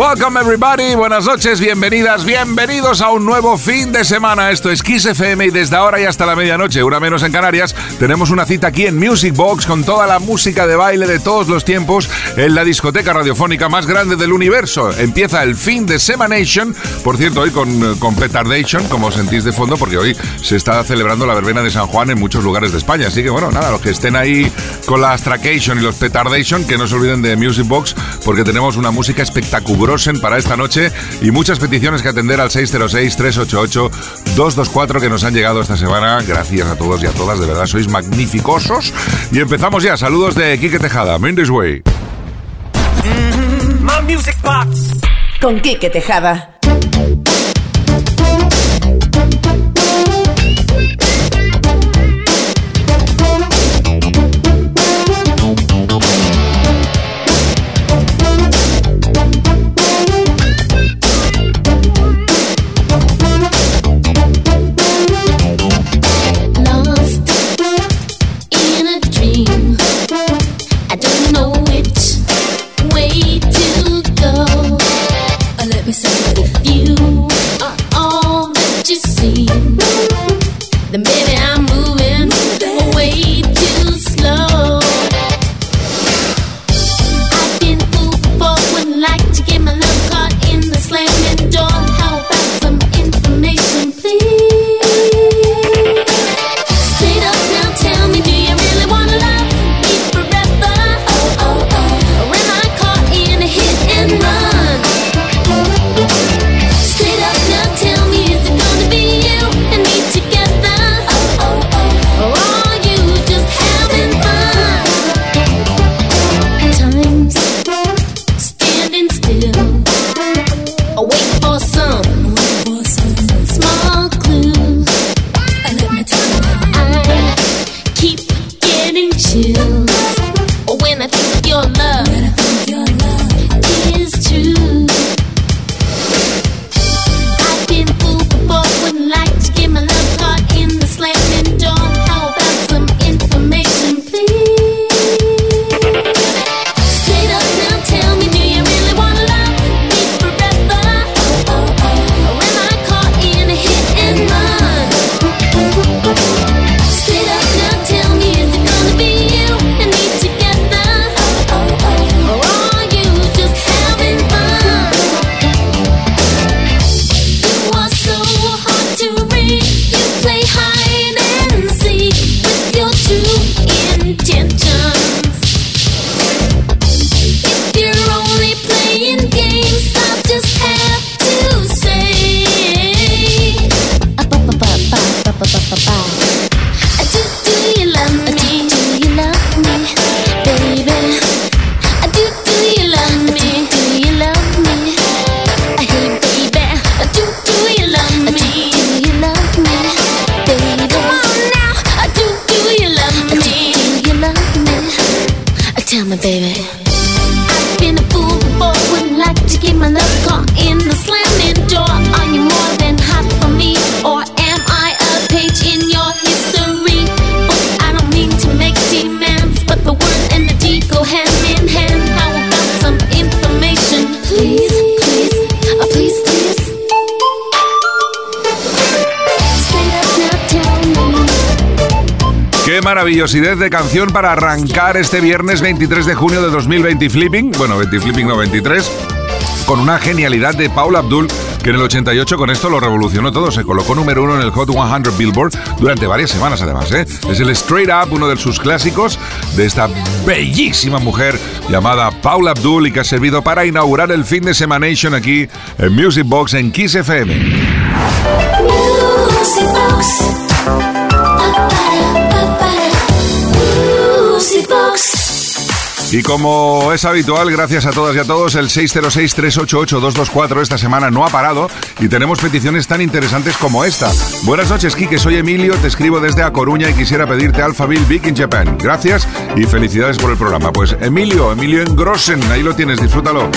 Welcome everybody, buenas noches, bienvenidas, bienvenidos a un nuevo fin de semana. Esto es Kiss FM y desde ahora y hasta la medianoche, una menos en Canarias, tenemos una cita aquí en Music Box con toda la música de baile de todos los tiempos en la discoteca radiofónica más grande del universo. Empieza el fin de Semanation, por cierto, hoy con, con Petardation, como sentís de fondo, porque hoy se está celebrando la verbena de San Juan en muchos lugares de España. Así que bueno, nada, los que estén ahí con la Astracation y los Petardation, que no se olviden de Music Box, porque tenemos una música espectacular para esta noche y muchas peticiones que atender al 606-388-224 que nos han llegado esta semana. Gracias a todos y a todas, de verdad sois magnificosos. Y empezamos ya. Saludos de Quique Tejada, Mendes Way. Music Box. Con Quique Tejada. Maravillosidad de canción para arrancar este viernes 23 de junio de 2020 Flipping, bueno, 20 Flipping no 23, con una genialidad de Paula Abdul que en el 88 con esto lo revolucionó todo, se colocó número uno en el Hot 100 Billboard durante varias semanas además. ¿eh? Es el Straight Up, uno de sus clásicos de esta bellísima mujer llamada Paula Abdul y que ha servido para inaugurar el fin de Semanation aquí en Music Box en Kiss FM. Y como es habitual, gracias a todas y a todos, el 606-388-224 esta semana no ha parado y tenemos peticiones tan interesantes como esta. Buenas noches, Kike, soy Emilio, te escribo desde A Coruña y quisiera pedirte Alphaville Big in Japan. Gracias y felicidades por el programa. Pues Emilio, Emilio en Grossen, ahí lo tienes, disfrútalo.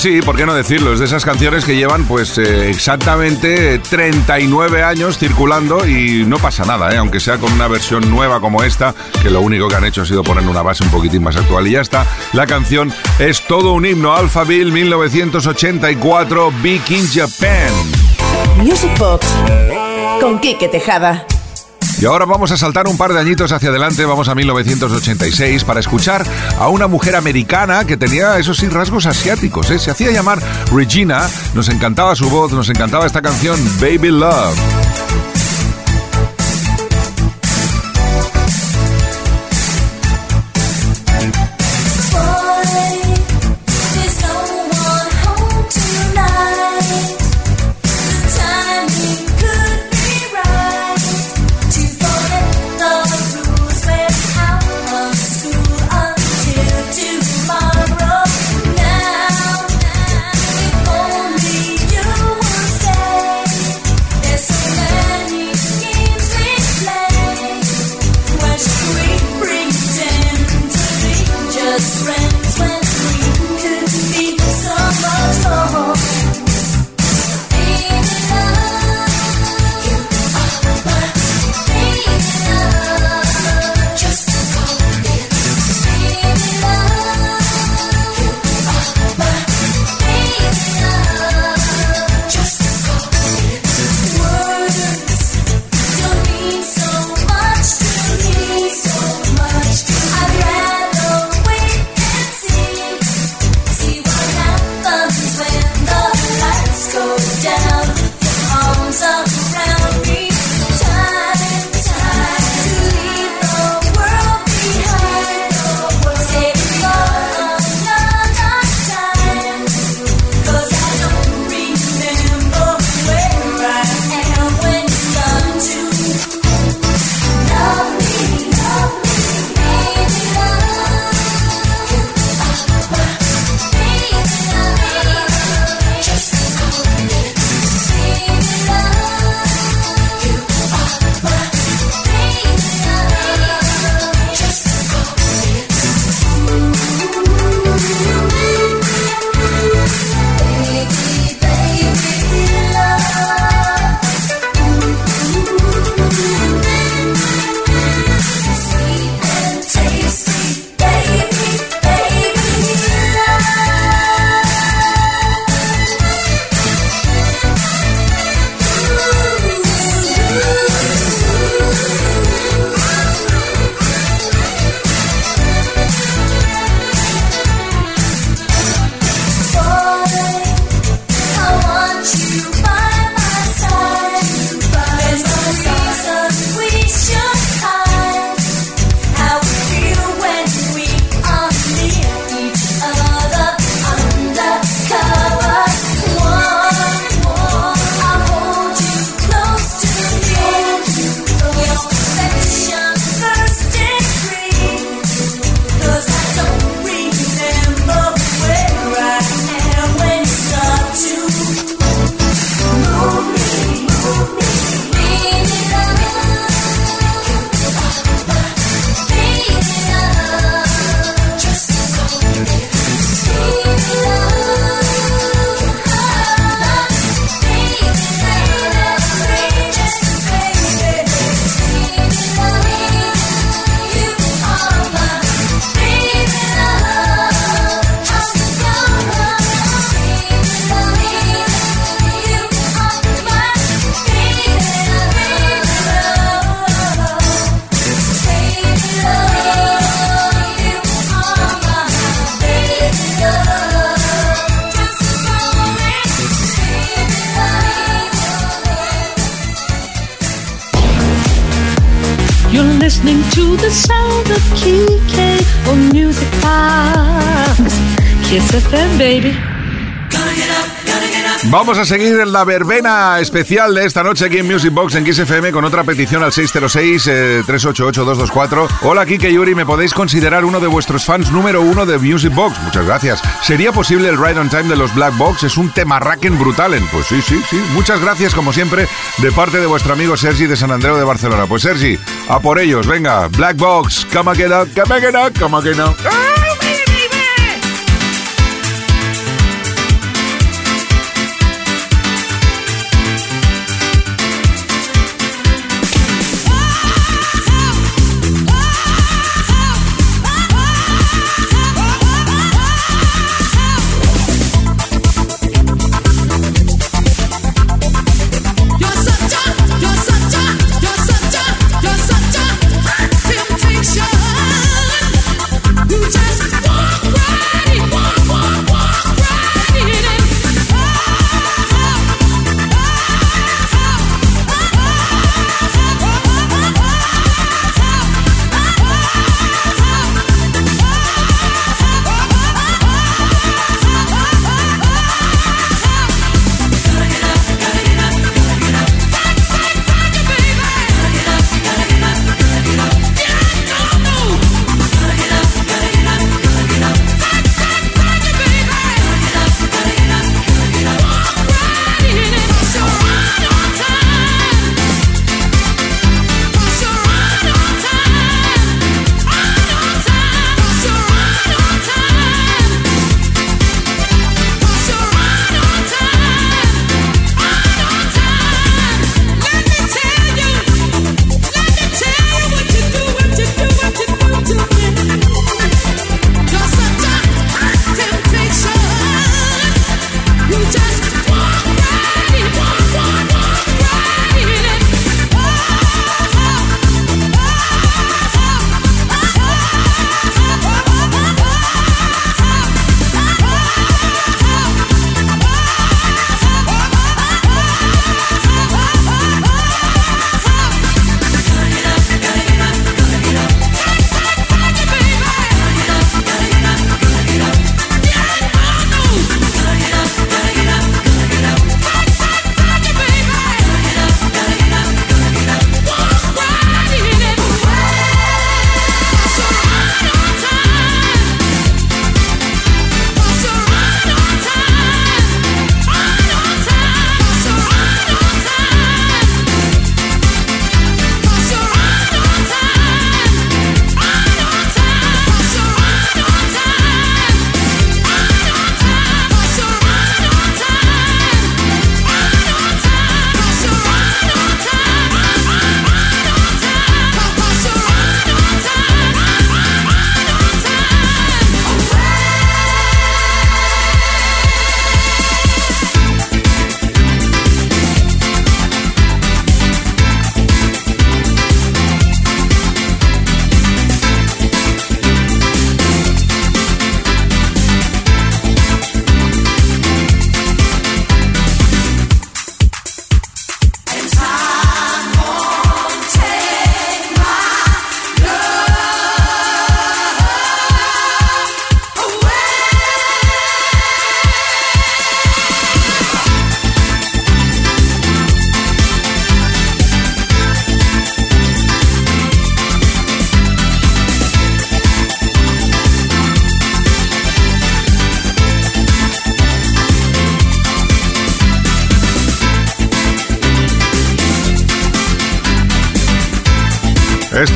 Pues sí, ¿por qué no decirlo? Es de esas canciones que llevan pues eh, exactamente 39 años circulando y no pasa nada, ¿eh? aunque sea con una versión nueva como esta, que lo único que han hecho ha sido poner una base un poquitín más actual y ya está. La canción es todo un himno, Alphaville 1984, Big in Japan. Music Box con Quique Tejada. Y ahora vamos a saltar un par de añitos hacia adelante, vamos a 1986 para escuchar a una mujer americana que tenía esos sí rasgos asiáticos, ¿eh? se hacía llamar Regina, nos encantaba su voz, nos encantaba esta canción Baby Love. You're listening to the sound of Kike on Music Box. Kiss FM, baby. Vamos a seguir en la verbena especial de esta noche aquí en Music Box en XFM con otra petición al 606-388-224. Eh, Hola, Kike Yuri, ¿me podéis considerar uno de vuestros fans número uno de Music Box? Muchas gracias. ¿Sería posible el Ride on Time de los Black Box? Es un tema racken brutal. Pues sí, sí, sí. Muchas gracias, como siempre, de parte de vuestro amigo Sergi de San Andreu de Barcelona. Pues Sergi, a por ellos, venga. Black Box, come again, come again, come again.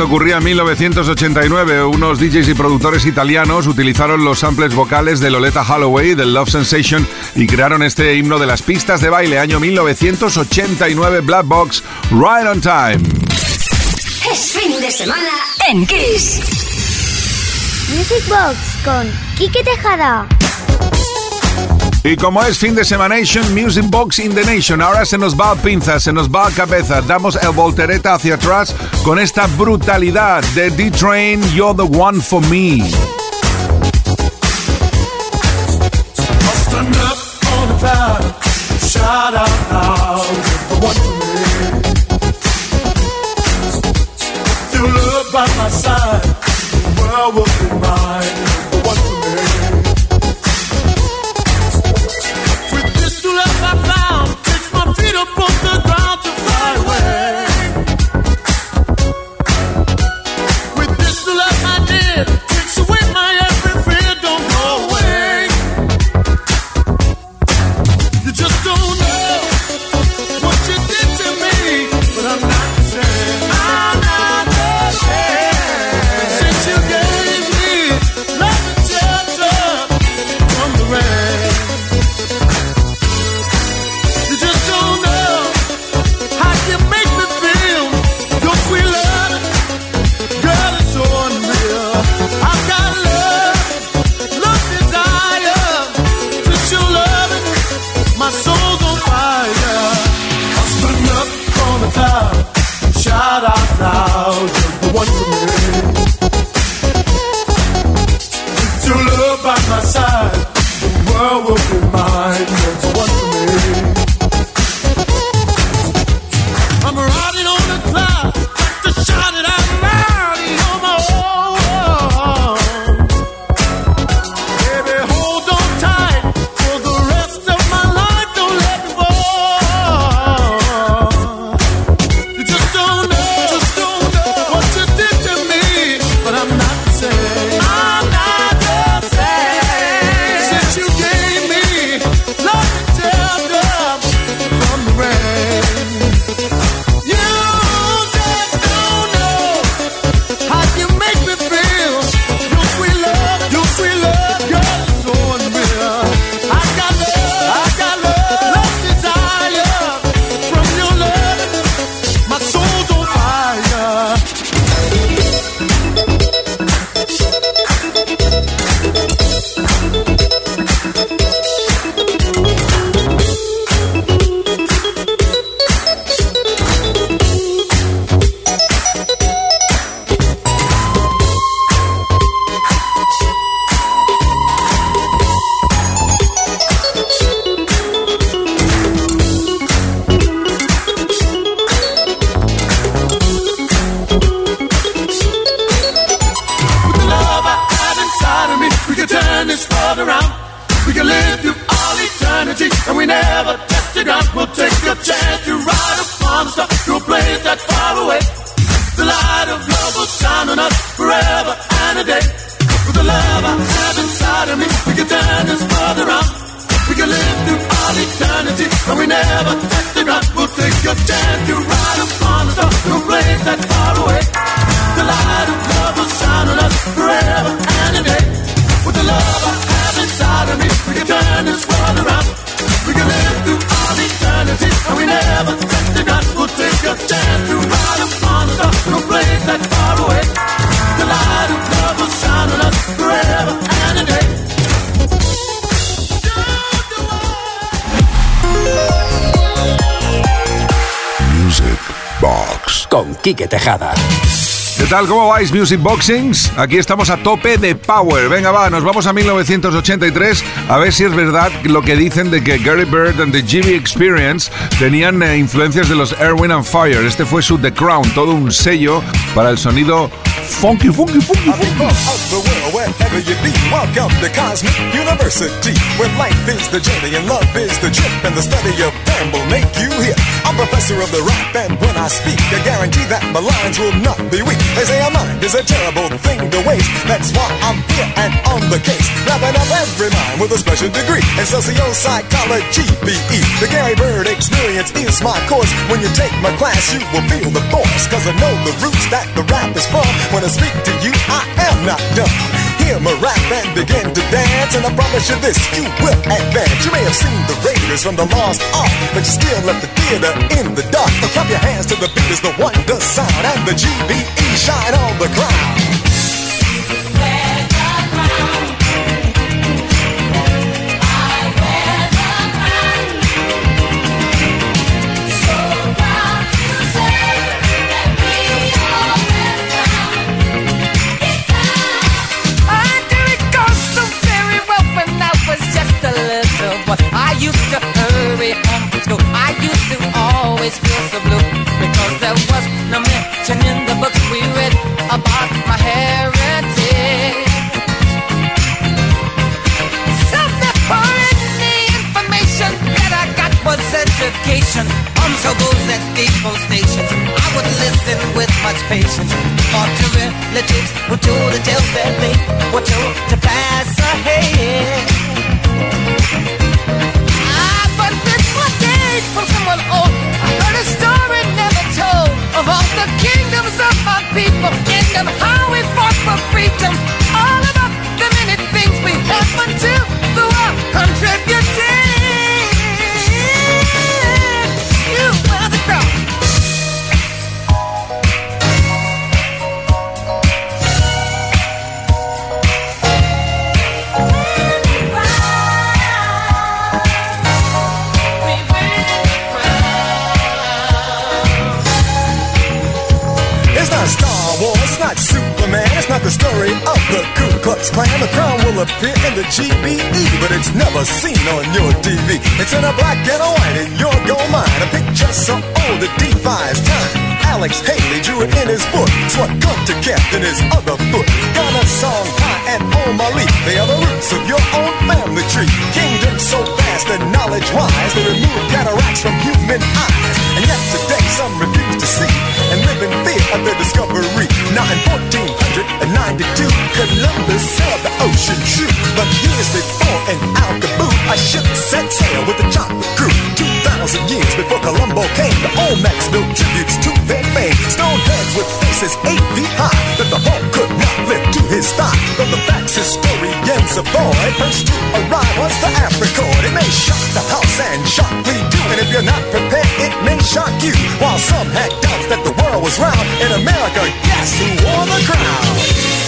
Esto ocurría en 1989. Unos DJs y productores italianos utilizaron los samples vocales de Loleta Holloway del Love Sensation y crearon este himno de las pistas de baile año 1989 Black Box Right on Time. Es fin de semana en Kiss. Music Box con Kike Tejada. Y como es fin de semana Nation, Music Box in the Nation, ahora se nos va a pinza, se nos va a cabeza, damos el voltereta hacia atrás con esta brutalidad de D-Train, You're the One for Me. Quique Tejada. ¿Qué tal? ¿Cómo vais, Music Boxings? Aquí estamos a tope de power. Venga, va, nos vamos a 1983 a ver si es verdad lo que dicen de que Gary Bird and the Jimmy Experience tenían eh, influencias de los Air, Wind and Fire. Este fue su The Crown, todo un sello para el sonido funky, funky, funky, funky. And preamble make you hear. I'm professor of the rap, and when I speak, I guarantee that my lines will not be weak. They say a mind is a terrible thing to waste. That's why I'm here and on the case, wrapping up every mind with a special degree in socio-psychology, BE. The Gary Bird experience is my course. When you take my class, you will feel the force, cause I know the roots that the rap is from. When I speak to you, I am not dumb. Hear my rap and begin to dance, and I promise you this, you will advance. You may have seen the Raiders from the Lost Ark, but you still left the theater in the dark. So clap your hands to the beat as the wonder sound, and the GBE shine on the ground. Of your own family tree. Kingdom so vast and knowledge wise, they remove cataracts from human eyes. And yet today some refuse to see and live in fear of their discovery. Now in 1492, Columbus sailed the ocean true. But years before in Alcaboo, a ship set sail with a chocolate crew. 2,000 years before Columbo came, the Olmecs built tributes to their fame. Stone heads with faces eight feet high that the Hulk could not lift to his thigh. But the facts historians avoid. First to arrive was the apricot. It may shock the house and shock too. And if you're not prepared, it may shock you. While some had doubts that the world was round, in America, guess who wore the crown?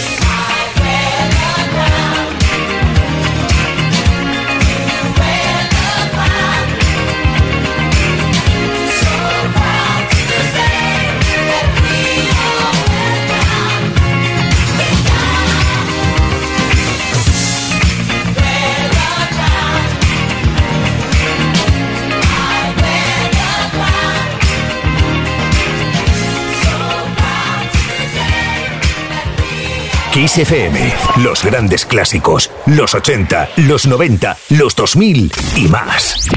Kiss FM, los grandes clásicos, los 80, los 90, los 2000 y más.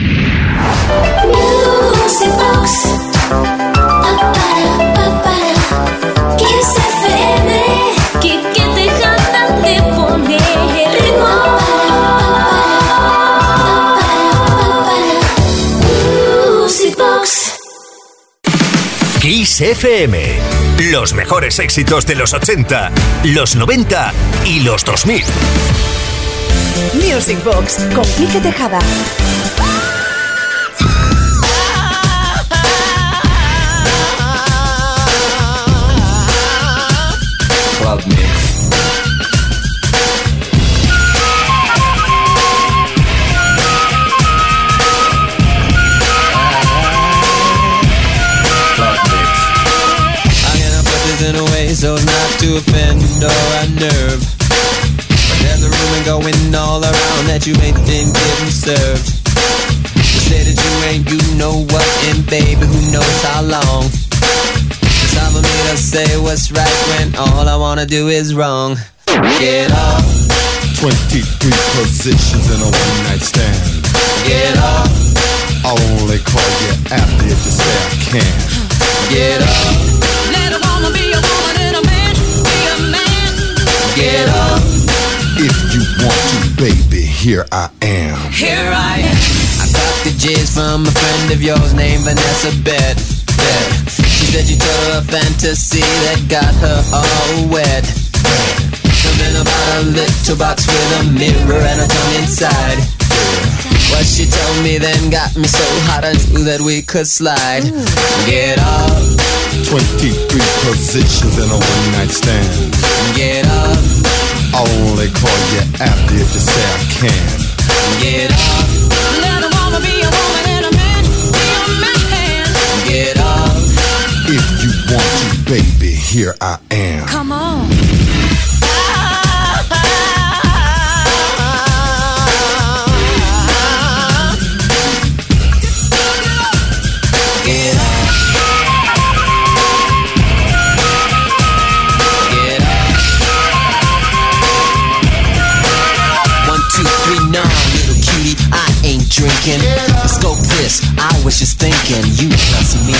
Kiss FM. Los mejores éxitos de los 80, los 90 y los 2000. Music Box con Quique Tejada. To offend or unnerve. But there's a rumor going all around that you ain't been getting served. You say that you ain't, you know what, and baby, who knows how long. Cause I'm a me to say what's right when all I wanna do is wrong. Get up. 23 positions in a one night stand. Get up I'll only call you after if you say I can. Get up, Let a woman be get up. If you want to, baby, here I am. Here I am. I got the jizz from a friend of yours named Vanessa Bet. Bet. She said you told her a fantasy that got her all wet. Something about a little box with a mirror and a tongue inside. What she told me then got me so hot I knew that we could slide. Get up, 23 positions in a one night stand. get up, I'll only call you after if you say I can. get up, Let a woman be a woman and a man be a man. get up. If you want to, baby, here I am. Come on. Ain't drinking. Scope this, I was just thinking, you plus me,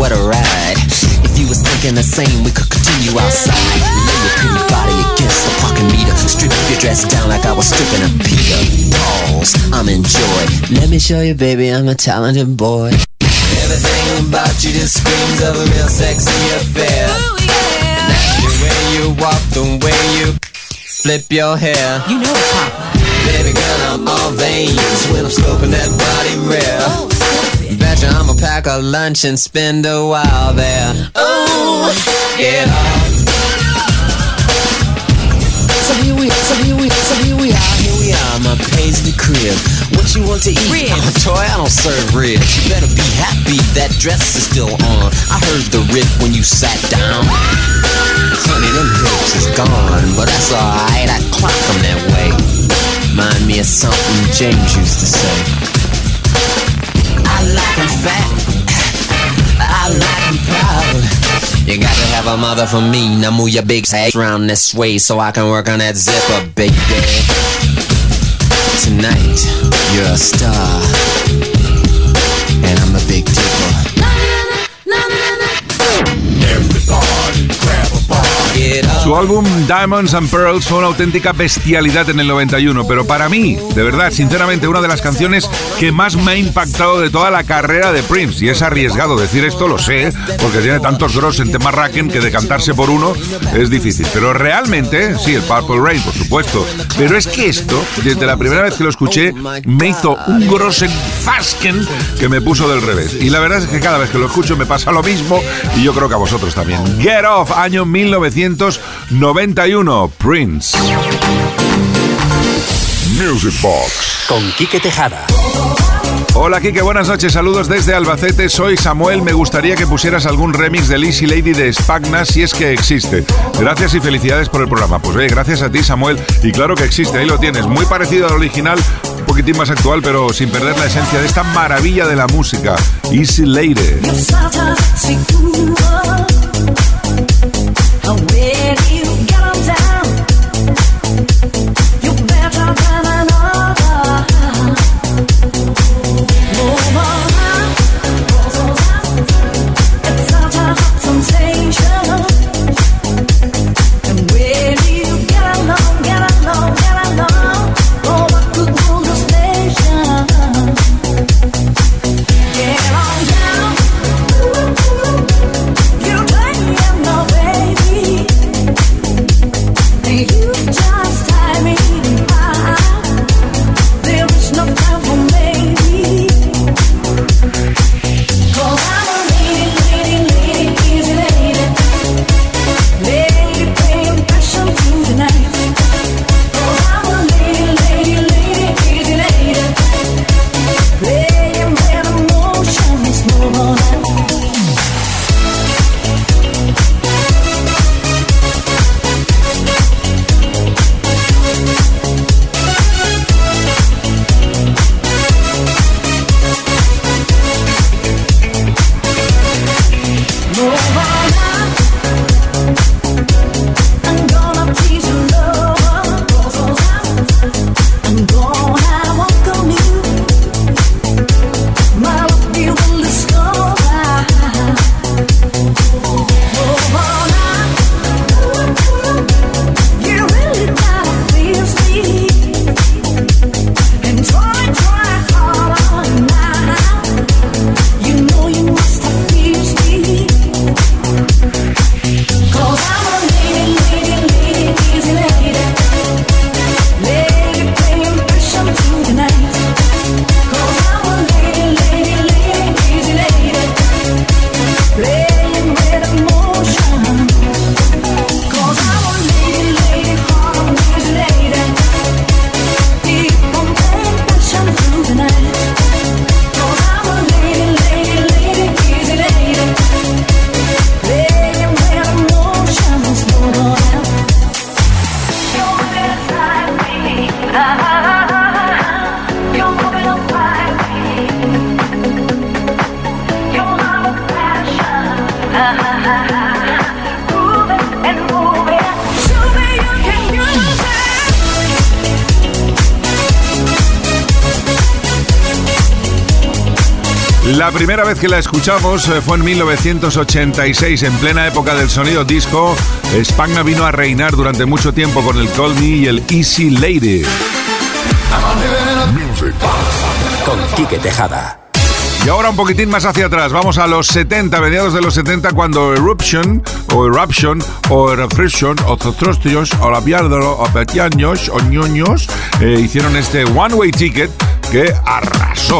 what a ride. If you was thinking the same, we could continue outside. Lay your pretty body against the parking meter. Strip your dress down like I was stripping a Peter. Balls, I'm in joy. Let me show you, baby, I'm a talented boy. Everything about you just screams of a real sexy affair. Ooh, yeah. The way you walk, the way you flip your hair. You know it's Papa. Baby girl, I'm all veins when I'm scoping that body. Oh, stupid. Betcha I'ma pack a lunch and spend a while there. Ooh, get up. So here we, so here we, so here we are, here we are, my paisley crib. What you want to eat? Ribs. Oh, toy, I don't serve ribs. You better be happy that dress is still on. I heard the rip when you sat down. Honey, them hips is gone, but that's alright. I clock them that way. Remind me of something James used to say. I like 'em fat. I like 'em proud. You got to have a mother for me. Now move your big ass around this way so I can work on that zipper, big baby. Tonight, you're a star. And I'm a big dipper. Get up. Su álbum Diamonds and Pearls fue una auténtica bestialidad en el 91, pero para mí, de verdad, sinceramente, una de las canciones que más me ha impactado de toda la carrera de Prince. Y es arriesgado decir esto, lo sé, porque tiene tantos gross en tema Racken que decantarse por uno es difícil. Pero realmente, sí, el Purple Rain, por supuesto. Pero es que esto, desde la primera vez que lo escuché, me hizo un gross en Fasken que me puso del revés. Y la verdad es que cada vez que lo escucho me pasa lo mismo y yo creo que a vosotros también. Get Off, año 1991, Prince. Music Box. Con Quique Tejada. Hola Kike, buenas noches, saludos desde Albacete, soy Samuel, me gustaría que pusieras algún remix de Lizzy Lady de Spagna si es que existe. Gracias y felicidades por el programa. Pues oye, gracias a ti Samuel, y claro que existe, ahí lo tienes, muy parecido al original, un poquitín más actual, pero sin perder la esencia de esta maravilla de la música, Easy Lady. Baby. Primera vez que la escuchamos eh, fue en 1986, en plena época del sonido disco. España vino a reinar durante mucho tiempo con el Call Me y el Easy Lady. Con Quique Tejada. Y ahora un poquitín más hacia atrás, vamos a los 70, mediados de los 70, cuando Eruption, o Eruption, o Refriction, o Zotrostios, o La o Petiaños, o Ñoños, eh, hicieron este One Way Ticket que arrasó.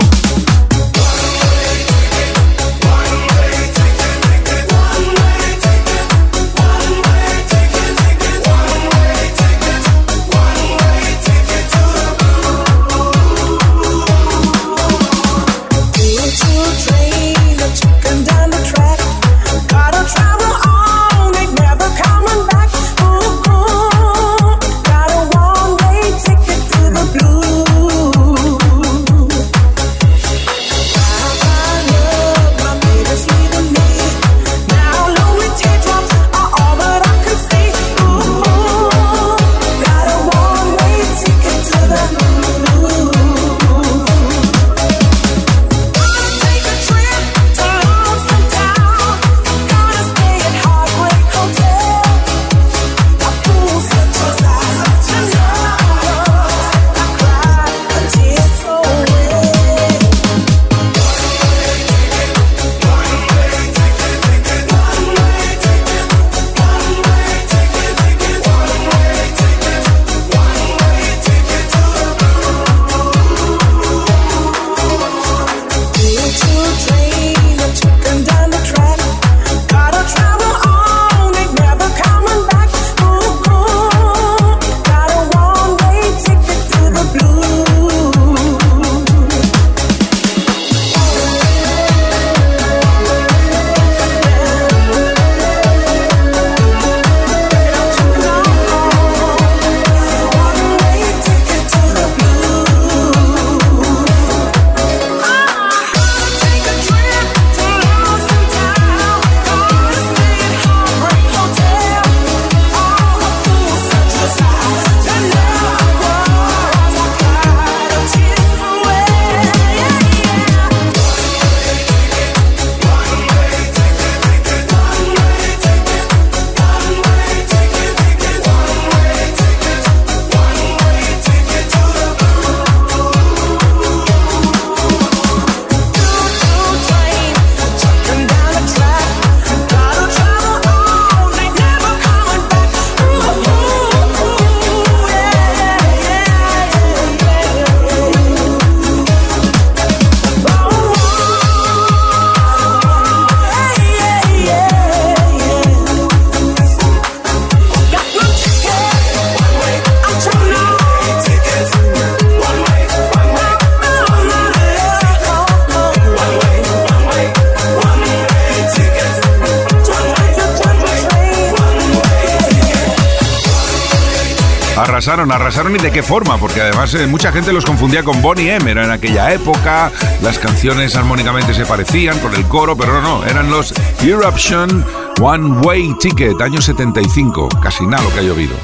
De qué forma, porque además eh, mucha gente los confundía con Bonnie M, era en aquella época, las canciones armónicamente se parecían con el coro, pero no, no, eran los Eruption One Way Ticket, año 75, casi nada lo que ha llovido.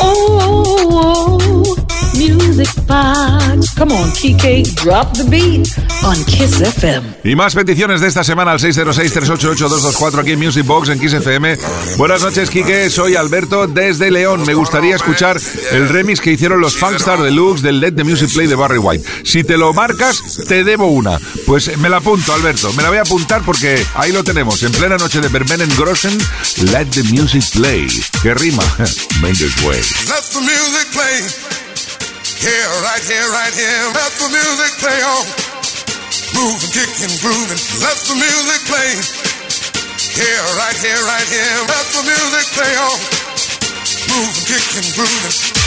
Oh, music box. Come on, drop the beat on Kiss FM. Y más peticiones de esta semana al 606-388-224 aquí en Music Box en Kiss FM. Buenas noches, Kike. Soy Alberto desde León. Me gustaría escuchar el remix que hicieron los Funkstar Deluxe del Let the Music Play de Barry White. Si te lo marcas, te debo una. Pues me la apunto, Alberto. Me la voy a apuntar porque ahí lo tenemos. En plena noche de Vermenen Grossen, Let the Music Play. Que rima. Mendes Way. Let the music play. Here, right here, right here. Let the music play on. Move and kick and groove and let the music play. Here, right here, right here. Let the music play on. Move and kick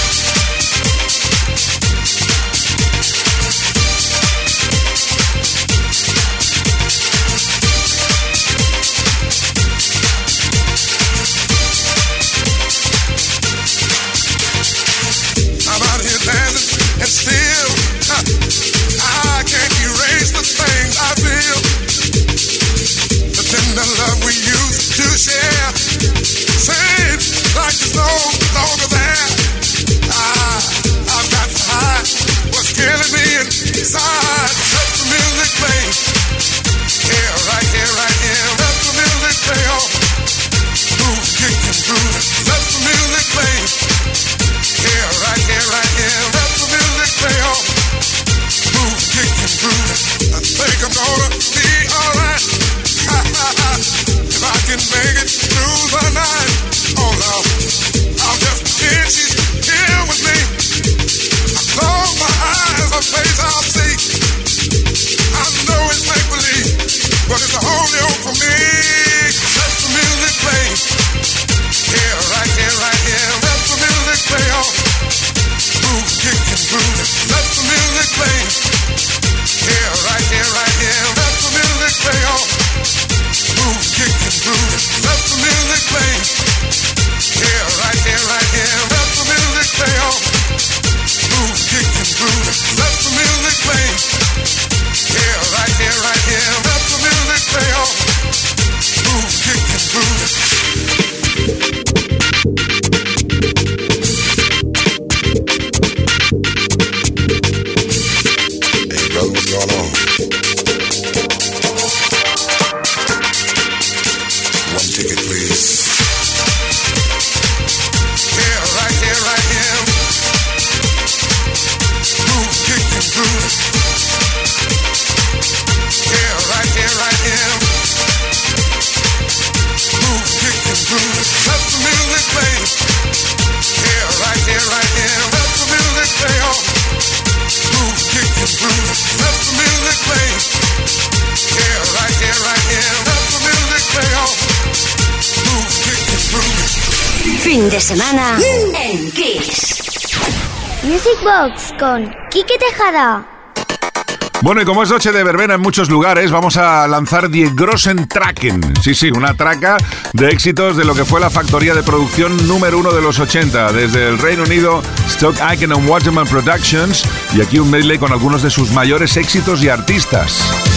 con Tejada. Bueno, y como es noche de verbena en muchos lugares, vamos a lanzar Die Grossen Tracken. Sí, sí, una traca de éxitos de lo que fue la factoría de producción número uno de los 80, desde el Reino Unido, Stock Aitken and Waterman Productions, y aquí un medley con algunos de sus mayores éxitos y artistas.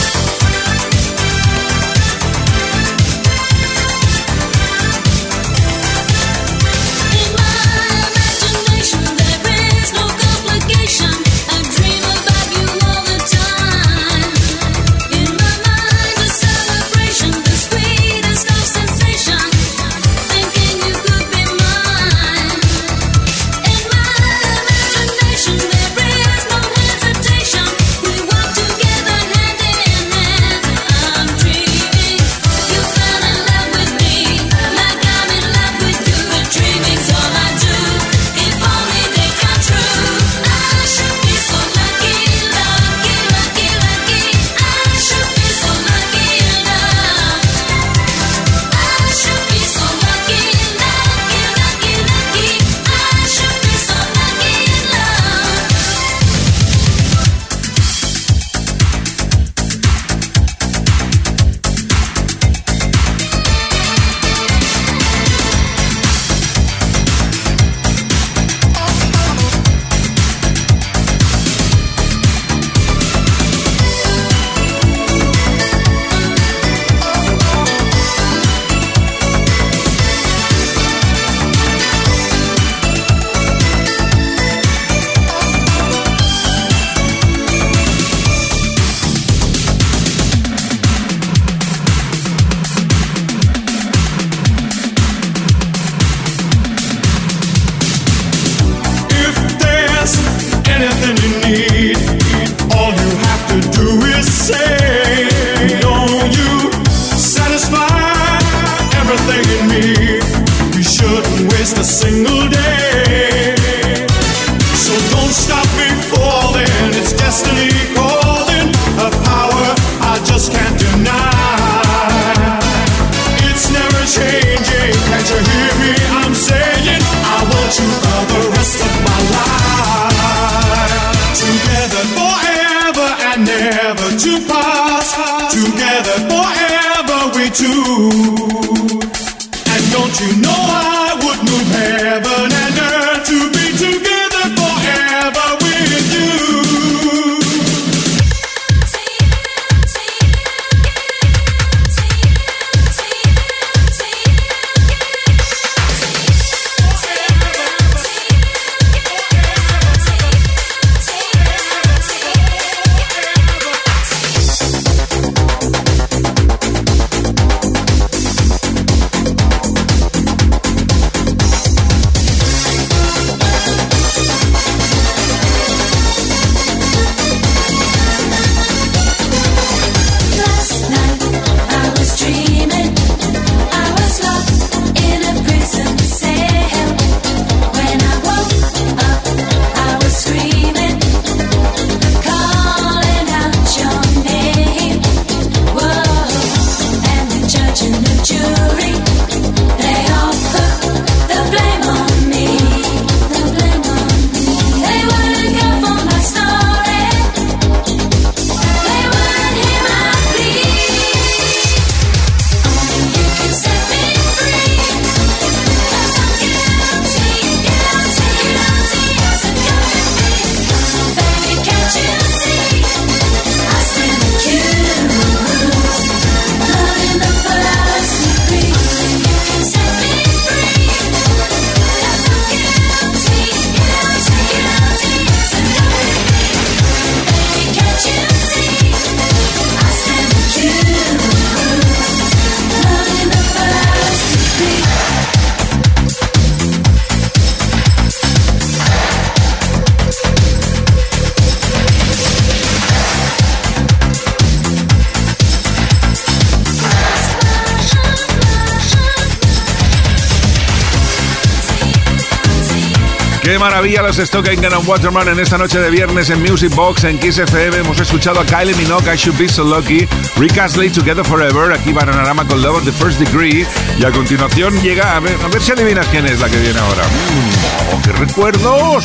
Maravilla los Stock and Waterman en esta noche de viernes en Music Box en Kiss FM. Hemos escuchado a Kylie Minogue, I Should Be So Lucky, Rick Astley, Together Forever, aquí Panorama con Love of the First Degree. Y a continuación llega, a ver, a ver si adivinas quién es la que viene ahora. Mm, ¡Oh, qué recuerdos!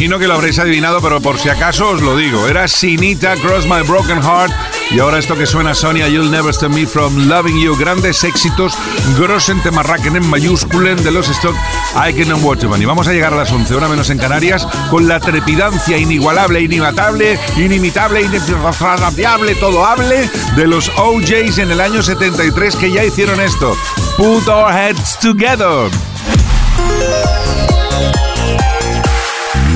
Imagino que lo habréis adivinado, pero por si acaso os lo digo. Era Sinita, Cross My Broken Heart. Y ahora esto que suena Sonia, You'll Never Stop Me From Loving You. Grandes éxitos, Grossen Temarraken en mayúsculen de los stock Icon and Waterman. Y vamos a llegar a las 11, hora menos en Canarias, con la trepidancia inigualable, inimitable, inimitable, inexfrafiable, todo hable de los OJs en el año 73 que ya hicieron esto. Put Our Heads Together.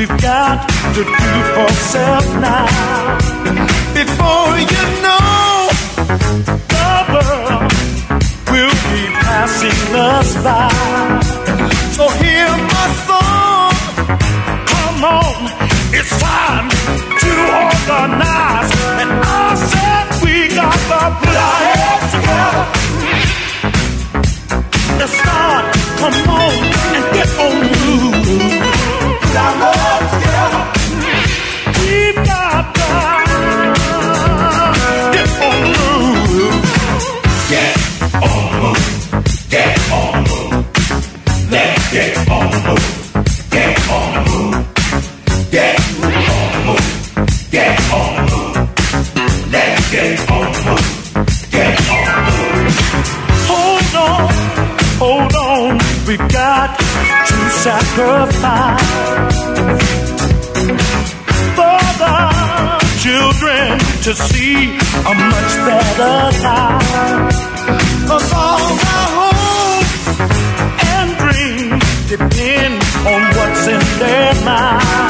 We've got to do for self now. Before you know, the world will be passing us by. So hear my song, come on, it's time to organize. And I said we got to put our heads together. Let's start, come on and get on the We've got sacrifice for the children to see a much better life. Cause all my hopes and dreams depend on what's in their mind.